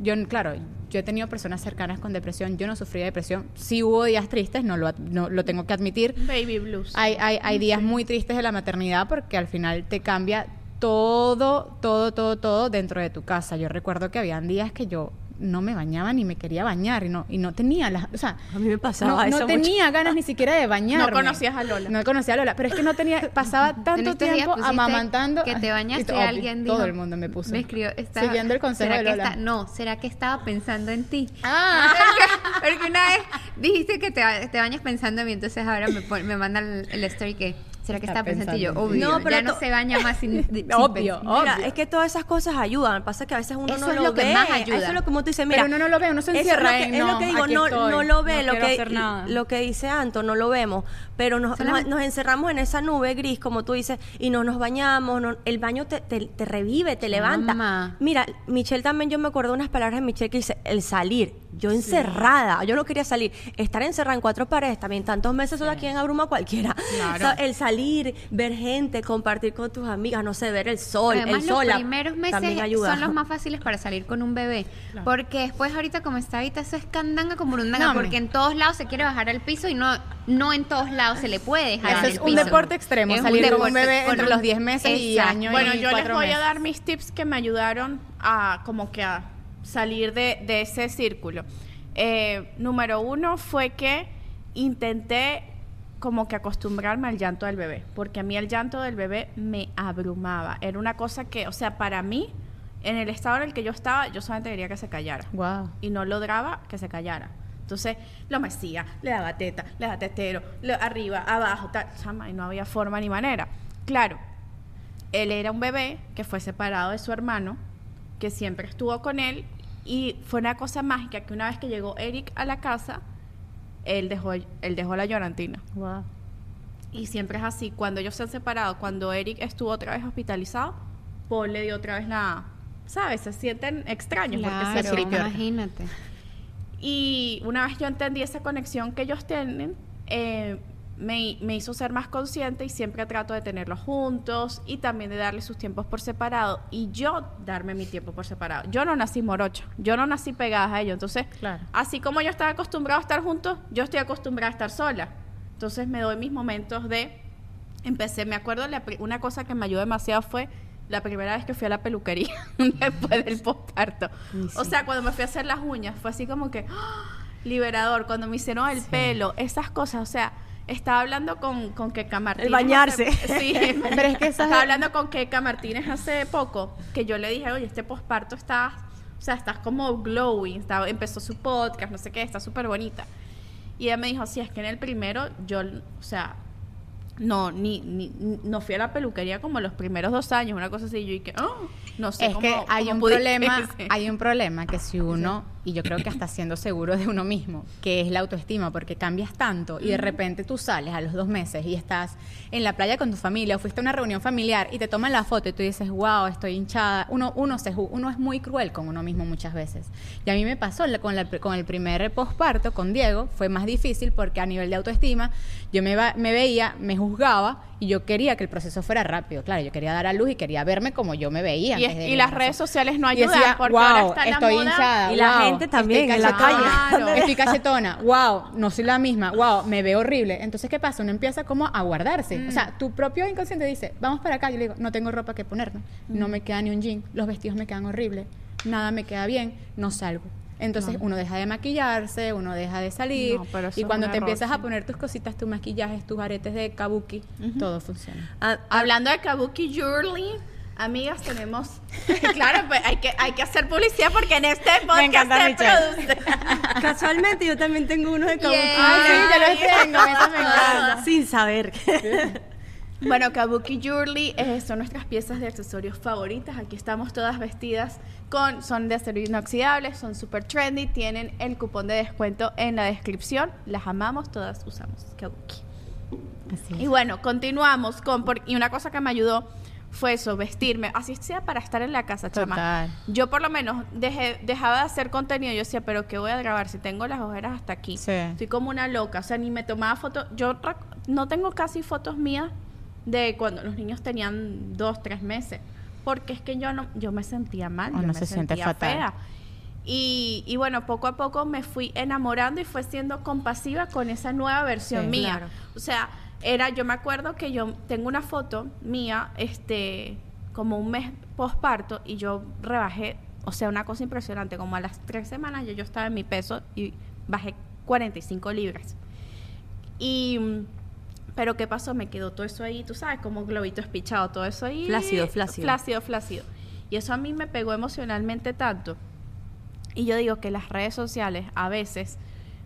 yo, claro, yo he tenido personas cercanas con depresión, yo no sufrí de depresión, sí hubo días tristes, no lo, no, lo tengo que admitir, Baby blues. hay, hay, hay días muy tristes de la maternidad porque al final te cambia todo, todo, todo, todo dentro de tu casa. Yo recuerdo que habían días que yo no me bañaba ni me quería bañar y no y no tenía las, o sea, A mí me pasaba no, no eso tenía ganas ni siquiera de bañarme. No conocías a Lola. No conocía a Lola, pero es que no tenía pasaba tanto tiempo amamantando que te bañaste y alguien dijo, todo el mundo me puso. me escribió estaba- siguiendo el consejo ¿será de Lola. está- no será que estaba pensando en ti Ah. porque, porque una vez dijiste que te, ba- te bañas pensando en mí entonces ahora me, pon- me manda el, el story que será que Está ti yo obvio No, pero ya no se baña más sin, sin Obvio, pensar. Mira, obvio. es que todas esas cosas ayudan. Pasa que a veces uno Eso no es lo, lo que ve. más ayuda. Eso es lo que como tú dices, mira. Pero uno no lo ve, uno se encierra es lo en, que, es lo no, que digo, no, no lo ve, no lo, que, hacer nada. lo que dice Anto, no lo vemos. Pero nos, nos, Solamente- nos encerramos en esa nube gris, como tú dices, y no nos bañamos. no- el baño te, te, te revive, te levanta. Mira, Michelle también, yo me acuerdo unas palabras de Michelle que dice, el salir. Yo encerrada, yo no quería salir. Estar encerrada en cuatro paredes también, tantos meses, eso de aquí en abruma a cualquiera. O sea, el salir, ver gente, compartir con tus amigas, no sé, ver el sol, Además, el los sol. la- primeros meses ayuda. son los más fáciles para salir con un bebé. Porque después, ahorita, como está ahorita, eso es candanga como burundanga. No, porque en todos lados se quiere bajar al piso y no, no en todos lados se le puede dejar Eso en es el un piso. deporte extremo, Es salir con un bebé con entre un- los 10 meses y año Bueno, y yo les voy a dar mis tips que me ayudaron a como que a salir de, de ese círculo. Eh, número uno fue que intenté como que acostumbrarme al llanto del bebé, porque a mí el llanto del bebé me abrumaba. Era una cosa que, o sea, para mí, en el estado en el que yo estaba, yo solamente quería que se callara Wow. y no lograba que se callara. Entonces lo mecía, le daba teta, le daba tetero, le- arriba, abajo, tal, chama, y no había forma ni manera. Claro, él era un bebé que fue separado de su hermano, que siempre estuvo con él, y fue una cosa mágica que una vez que llegó Eric a la casa, él dejó, él dejó la llorantina. Wow. Y siempre es así, cuando ellos se han separado, cuando Eric estuvo otra vez hospitalizado, Paul le dio otra vez la... ¿Sabes? Se sienten extraños porque se imagínate. Y una vez yo entendí esa conexión que ellos tienen, eh, me, me hizo ser más consciente y siempre trato de tenerlos juntos y también de darle sus tiempos por separado y yo darme mi tiempo por separado. Yo no nací morocha, yo no nací pegada a ellos. Entonces, Claro. así como yo estaba acostumbrado a estar juntos, yo estoy acostumbrada a estar sola. Entonces me doy mis momentos de... Empecé, me acuerdo, la una cosa que me ayudó demasiado fue la primera vez que fui a la peluquería después del postparto. O sea, cuando me fui a hacer las uñas, fue así como que ¡ah! liberador. Cuando me hicieron el pelo, esas cosas. O sea, estaba hablando con, con Keka Martínez. El bañarse. hace- sí, Pero es que esa- estaba hablando con Keka Martínez hace poco, que yo le dije, oye, este postparto está, o sea, estás como glowing. Estaba, empezó su podcast, no sé qué, está súper bonita. Y ella me dijo, sí, es que en el primero yo, o sea, no, ni, ni, no fui a la peluquería como los primeros dos años, una cosa así. Yo dije, oh, no sé es cómo- que hay cómo un problema, hay un problema que si uno, y yo creo que hasta siendo seguro de uno mismo, que es la autoestima, porque cambias tanto y de repente tú sales a los dos meses y estás en la playa con tu familia o fuiste a una reunión familiar y te toman la foto y tú dices, wow, estoy hinchada. Uno, uno, se, uno es muy cruel con uno mismo muchas veces. Y a mí me pasó con, la- con el primer posparto con Diego, fue más difícil porque a nivel de autoestima yo me, va- me veía, me juzgaba y yo quería que el proceso fuera rápido. Claro, yo quería dar a luz y quería verme como yo me veía. Y, es- las redes sociales no ayudan decía, porque wow, ahora está la estoy moda. hinchada. Y la gente también estoy en la calle. Estoy cachetona. Wow, no soy la misma. Wow, me veo horrible. Entonces, ¿qué pasa? Uno empieza como a guardarse. O sea, tu propio inconsciente dice, vamos para acá. Yo le digo, no tengo ropa que ponerme. No me queda ni un jean. Los vestidos me quedan horribles. Nada me queda bien. No salgo. Entonces uno deja de maquillarse, uno deja de salir No, pero eso y cuando te error, empiezas a poner tus cositas, tus maquillajes, tus aretes de kabuki, todo funciona. Ah, Hablando de Kabuki Jewelry, amigas, tenemos. claro, pues hay que, hay que hacer publicidad porque en este podcast encanta se Michelle. produce. casualmente yo también tengo uno de Kabuki. Ah, sí, yo los tengo, eso me encanta. Sin saber. Bueno, Kabuki Jewelry eh, son nuestras piezas de accesorios favoritas. Aquí estamos todas vestidas con, son de acero inoxidable, son super trendy, tienen el cupón de descuento en la descripción. Las amamos, todas usamos Kabuki. Así es. Y bueno, continuamos con por- y una cosa que me ayudó fue eso, vestirme, así sea para estar en la casa, chama. Total. Yo por lo menos dejé, dejaba de hacer contenido, yo decía, pero ¿qué voy a grabar si tengo las ojeras hasta aquí? Sí. Estoy como una loca, o sea, ni me tomaba fotos, yo no tengo casi fotos mías de cuando los niños tenían dos, tres meses, porque es que yo no, yo me sentía mal, Uno yo me se siente sentía fatal. fea. Y, y bueno, poco a poco me fui enamorando y fue siendo compasiva con esa nueva versión Sí. mía. Claro. O sea, era, yo me acuerdo que yo tengo una foto mía, este, como un mes posparto, y yo rebajé, o sea, una cosa impresionante, como a las tres semanas ya yo estaba en mi peso y bajé 45 libras. Y, pero ¿qué pasó? Me quedó todo eso ahí, tú sabes, como globito espichado, todo eso ahí. Flácido, flácido. Flácido, flácido. Y eso a mí me pegó emocionalmente tanto. Y yo digo que las redes sociales a veces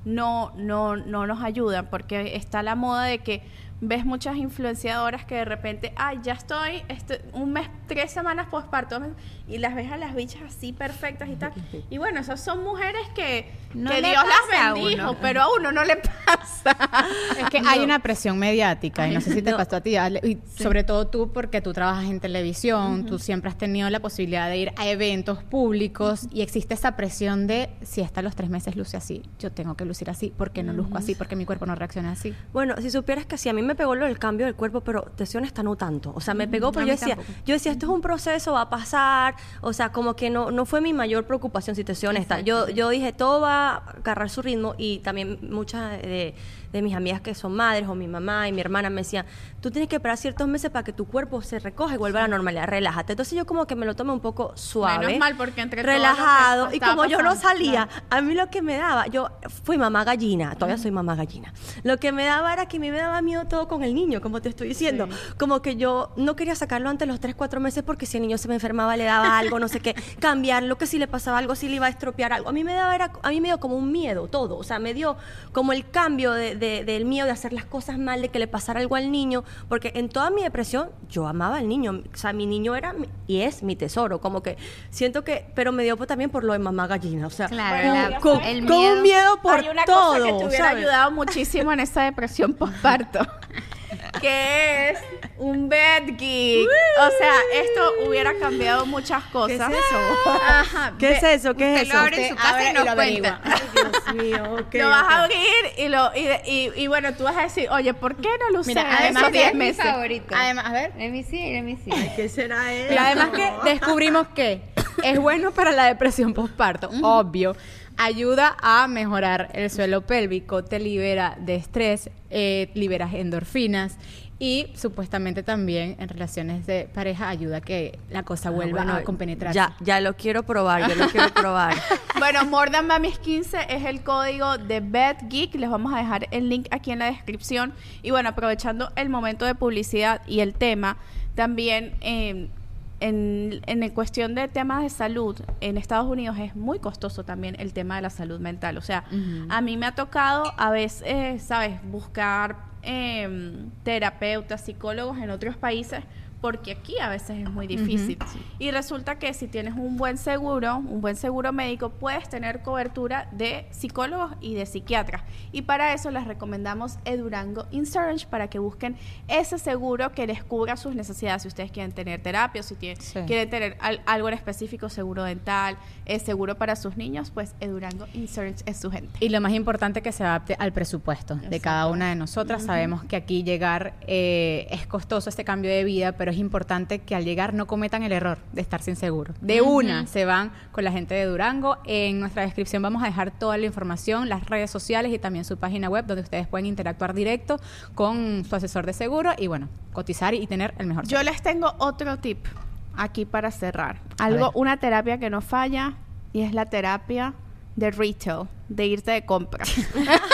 no, no, no nos ayudan porque está la moda de que ves muchas influenciadoras que de repente, ay, ya estoy, estoy un mes, tres semanas postparto y las ves a las bichas así perfectas y tal. Y bueno, esas son mujeres que, No que le Dios a las bendijo, uno. pero a uno no le pasa. Es que hay una presión mediática, y no sé si te No. pasó a ti, Ale, y sobre todo tú, porque tú trabajas en televisión, tú siempre has tenido la posibilidad de ir a eventos públicos y existe esa presión de si hasta los tres meses luce así, yo tengo que lucir así, porque no luzco así, porque mi cuerpo no reacciona así. Bueno, si supieras que sí, a mí me pegó lo del cambio del cuerpo, pero te soy honesta, no tanto. O sea, me pegó, pero yo decía, tampoco. yo decía, esto es un proceso, va a pasar. O sea, como que no, no fue mi mayor preocupación, si te soy honesta. Yo, yo dije, todo va a agarrar su ritmo y también muchas de, de mis amigas que son madres o mi mamá y mi hermana me decían, tú tienes que esperar ciertos meses para que tu cuerpo se recoja y vuelva a la normalidad, relájate. Entonces yo como que me lo tomé un poco suave. Menos mal, porque entre todo relajado. Y como yo no salía, a mí lo que me daba, yo fui mamá gallina, todavía soy mamá gallina. Lo que me daba era que a mí me daba miedo todo con el niño, como te estoy diciendo. Como que yo no quería sacarlo antes de los 3, 4 meses porque si el niño se me enfermaba, le daba algo, no sé qué, cambiarlo, que si le pasaba algo, si le iba a estropear algo. A mí me daba, era, a mí me dio como un miedo todo. O sea, me dio como el cambio de- de- del miedo de hacer las cosas mal, de que le pasara algo al niño, porque en toda mi depresión yo amaba al niño. O sea, mi niño era mi- y es mi tesoro. Como que siento que, pero me dio también por lo de mamá gallina. O sea, Claro, con, la- con- el con miedo. un miedo por Hay una todo. cosa que te hubiera ¿sabes? ayudado muchísimo en esa depresión postparto, que es un bed geek. O sea, esto hubiera cambiado muchas cosas. ¿Qué es eso? Ajá, ¿Qué es eso? ¿Qué es Usted lo eso? abre en su casa abre y y nos lo cuenta. Dios mío, ok, lo vas a abrir y, lo, y, y, y bueno, tú vas a decir, oye, ¿por qué no lo usé Mira, en además esos que 10 es mi meses? favorito. Además, a ver. Let me see, let me see. ¿Qué será eso? Y además que descubrimos que es bueno para la depresión postparto, obvio. Ayuda a mejorar el suelo pélvico, te libera de estrés, eh, liberas endorfinas y supuestamente también en relaciones de pareja ayuda a que la cosa Ah, vuelva bueno, a compenetrarse. Ya, ya lo quiero probar, yo lo quiero probar. Bueno, More Than Mamis 15 es el código de Bed Geek. Les vamos a dejar el link aquí en la descripción. Y bueno, aprovechando el momento de publicidad y el tema, también eh, en, en cuestión de temas de salud, en Estados Unidos es muy costoso también el tema de la salud mental. O sea, a mí me ha tocado a veces, ¿sabes?, buscar eh, terapeutas, psicólogos en otros países porque aquí a veces es muy difícil. Y resulta que si tienes un buen seguro, un buen seguro médico, puedes tener cobertura de psicólogos y de psiquiatras. Y para eso les recomendamos Edurango Insurance para que busquen ese seguro que les cubra sus necesidades. Si ustedes quieren tener terapia, si tienen- Sí. quieren tener al- algo en específico, seguro dental, eh, seguro para sus niños, pues Edurango Insurance es su gente. Y lo más importante que se adapte al presupuesto de cada una de nosotras. Sabemos que aquí llegar eh, es costoso este cambio de vida, pero es importante que al llegar no cometan el error de estar sin seguro. De una se van con la gente de Durango. En nuestra descripción vamos a dejar toda la información, las redes sociales y también su página web donde ustedes pueden interactuar directo con su asesor de seguro y bueno, cotizar y tener el mejor Yo seguro. les tengo otro tip aquí para cerrar. Algo, una terapia que no falla y es la terapia de retail, de irte de compra.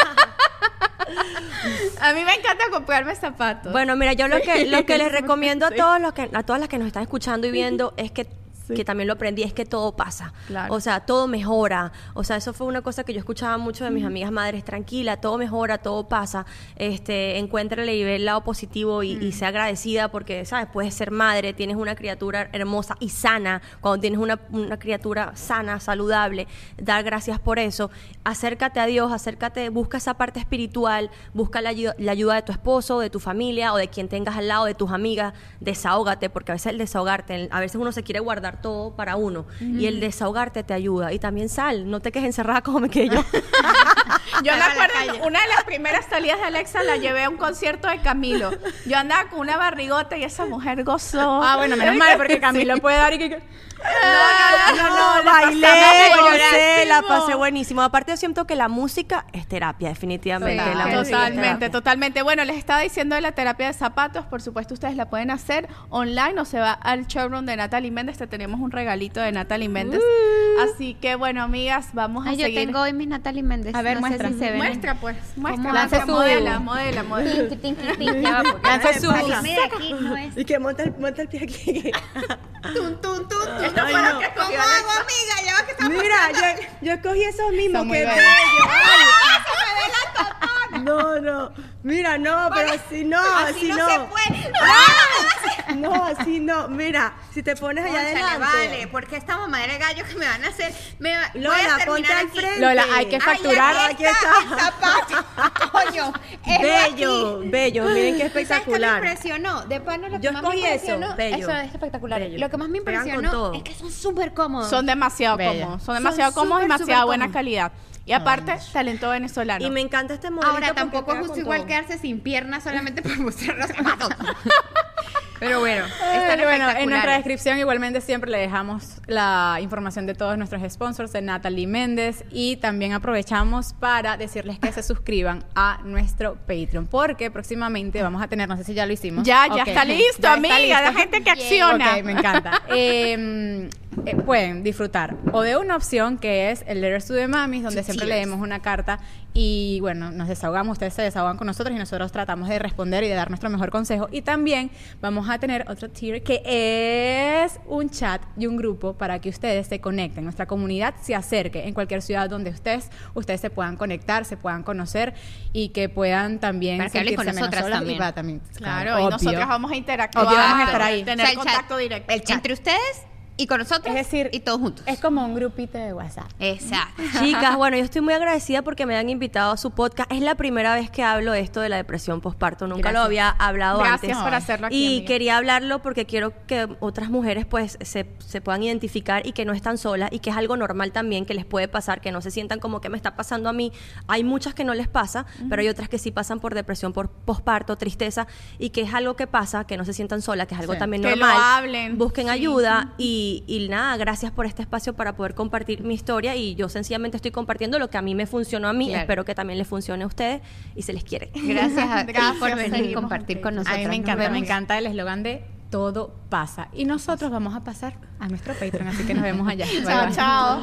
a mí me encanta comprarme zapatos. Bueno, mira, yo lo que, lo que les recomiendo a todos los que, a todas las que nos están escuchando y viendo es que que también lo aprendí, es que todo pasa. Claro. O sea, todo mejora. O sea, eso fue una cosa que yo escuchaba mucho de mis amigas madres, tranquila, todo mejora, todo pasa. Este, encuéntrale y ve el lado positivo y, y sea agradecida porque, ¿sabes? Puedes ser madre, tienes una criatura hermosa y sana. Cuando tienes una, una criatura sana, saludable, dar gracias por eso. Acércate a Dios, acércate, busca esa parte espiritual, busca la, la ayuda de tu esposo, de tu familia o de quien tengas al lado, de tus amigas. Desahógate, porque a veces el desahogarte, el- a veces uno se quiere guardar todo para uno y el desahogarte te ayuda. Y también sal, no te quedes encerrada como me quedé yo. Yo me acuerdo, una de las primeras salidas de Alexa la llevé a un concierto de Camilo. Yo andaba con una barrigota y esa mujer gozó. Ah, bueno, menos mal, porque Camilo puede dar y que... No, no, no, la bailé, gocé, la pasé buenísimo. Aparte, yo siento que la música es terapia, definitivamente. Sí, la música Totalmente, terapia. totalmente. Bueno, les estaba diciendo de la terapia de zapatos. Por supuesto, ustedes la pueden hacer online o se va al showroom de Natalie Méndez. Te tenemos un regalito de Natalie Méndez. Así que, bueno, amigas, vamos a yo seguir. tengo hoy mis Natalie Méndez. A ver, no muestra. Sé si se ven. Muestra, pues. Muestra. Muestra, su- Modela, modela, modela. No su- no. Y que monta el, monta el pie aquí. Tun, tun, tun. Ay, no. que escogió Alexa. Mira, yo, yo escogí esos mismos. Ay. No, no. Mira, no, pero así no, así, no. Ah, No, así no. Mira, si te pones allá adelante. vale, porque esta mamá de gallo que me van a hacer. Me va, voy Lola, a terminar ponte al aquí. frente. Lola, hay que Ay, facturar. aquí Aquí está, está. el zapato. Coño, es Bello, bello. Miren qué ¿Sabes qué me espectacular. impresionó? De pana, lo que Yo más me escogí eso, impresionó. bello. Eso es espectacular. Bello. Lo que más me impresionó. Es que son súper cómodos. Son demasiado Bella. cómodos. Son demasiado Son cómodos y demasiado buena cómodos. calidad. Y aparte, talento venezolano. Y me encanta este modelo. Ahora tampoco es justo igual quedarse sin piernas solamente por mostrar los zapatos. Pero bueno, bueno, en nuestra descripción igualmente siempre le dejamos la información de todos nuestros sponsors de Natalie Méndez y también aprovechamos para decirles que se suscriban a nuestro Patreon porque próximamente vamos a tener, no sé si ya lo hicimos. Ya, ya está listo, Ya está amiga. La gente que acciona. Ok, me encanta. Eh, eh, pueden disfrutar o de una opción que es el Letters to the Mamis, donde siempre leemos una carta y bueno, nos desahogamos, ustedes se desahogan con nosotros y nosotros tratamos de responder y de dar nuestro mejor consejo. Y también vamos a tener otro tier que es un chat y un grupo para que ustedes se conecten, nuestra comunidad se acerque en cualquier ciudad donde ustedes, ustedes se puedan conectar, se puedan conocer y que puedan también Para que hablen con sentirse menos nosotras solas y también. para también, Claro, y nosotros vamos a interactuar. Obvio, vamos a estar ahí. Tener O sea, el contacto chat- directo. el- entre ustedes y con nosotros. Es decir, y todos juntos. Es como un grupito de WhatsApp. Exacto. Chicas, bueno, yo estoy muy agradecida porque me han invitado a su podcast. Es la primera vez que hablo de esto de la depresión postparto. Nunca lo Gracias. había hablado Gracias antes. por hacerlo aquí, Y amiga. quería hablarlo porque quiero que otras mujeres pues se, se puedan identificar y que no están solas y que es algo normal también que les puede pasar, que no se sientan como que me está pasando a mí. Hay muchas que no les pasa, pero hay otras que sí pasan por depresión por postparto, tristeza y que es algo que pasa, que no se sientan solas, que es algo Sí. también Que lo normal. hablen. Busquen Sí. ayuda y, y nada, gracias por este espacio para poder compartir mi historia y yo sencillamente estoy compartiendo lo que a mí me funcionó a mí, Claro. espero que también les funcione a ustedes y se les quiere. Gracias a Gracias, por venir y compartir con A nosotros. mí me encanta, me encanta el eslogan de todo pasa. Y nosotros vamos a pasar a nuestro Patreon, así que nos vemos allá. Chao, chao.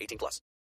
18 plus.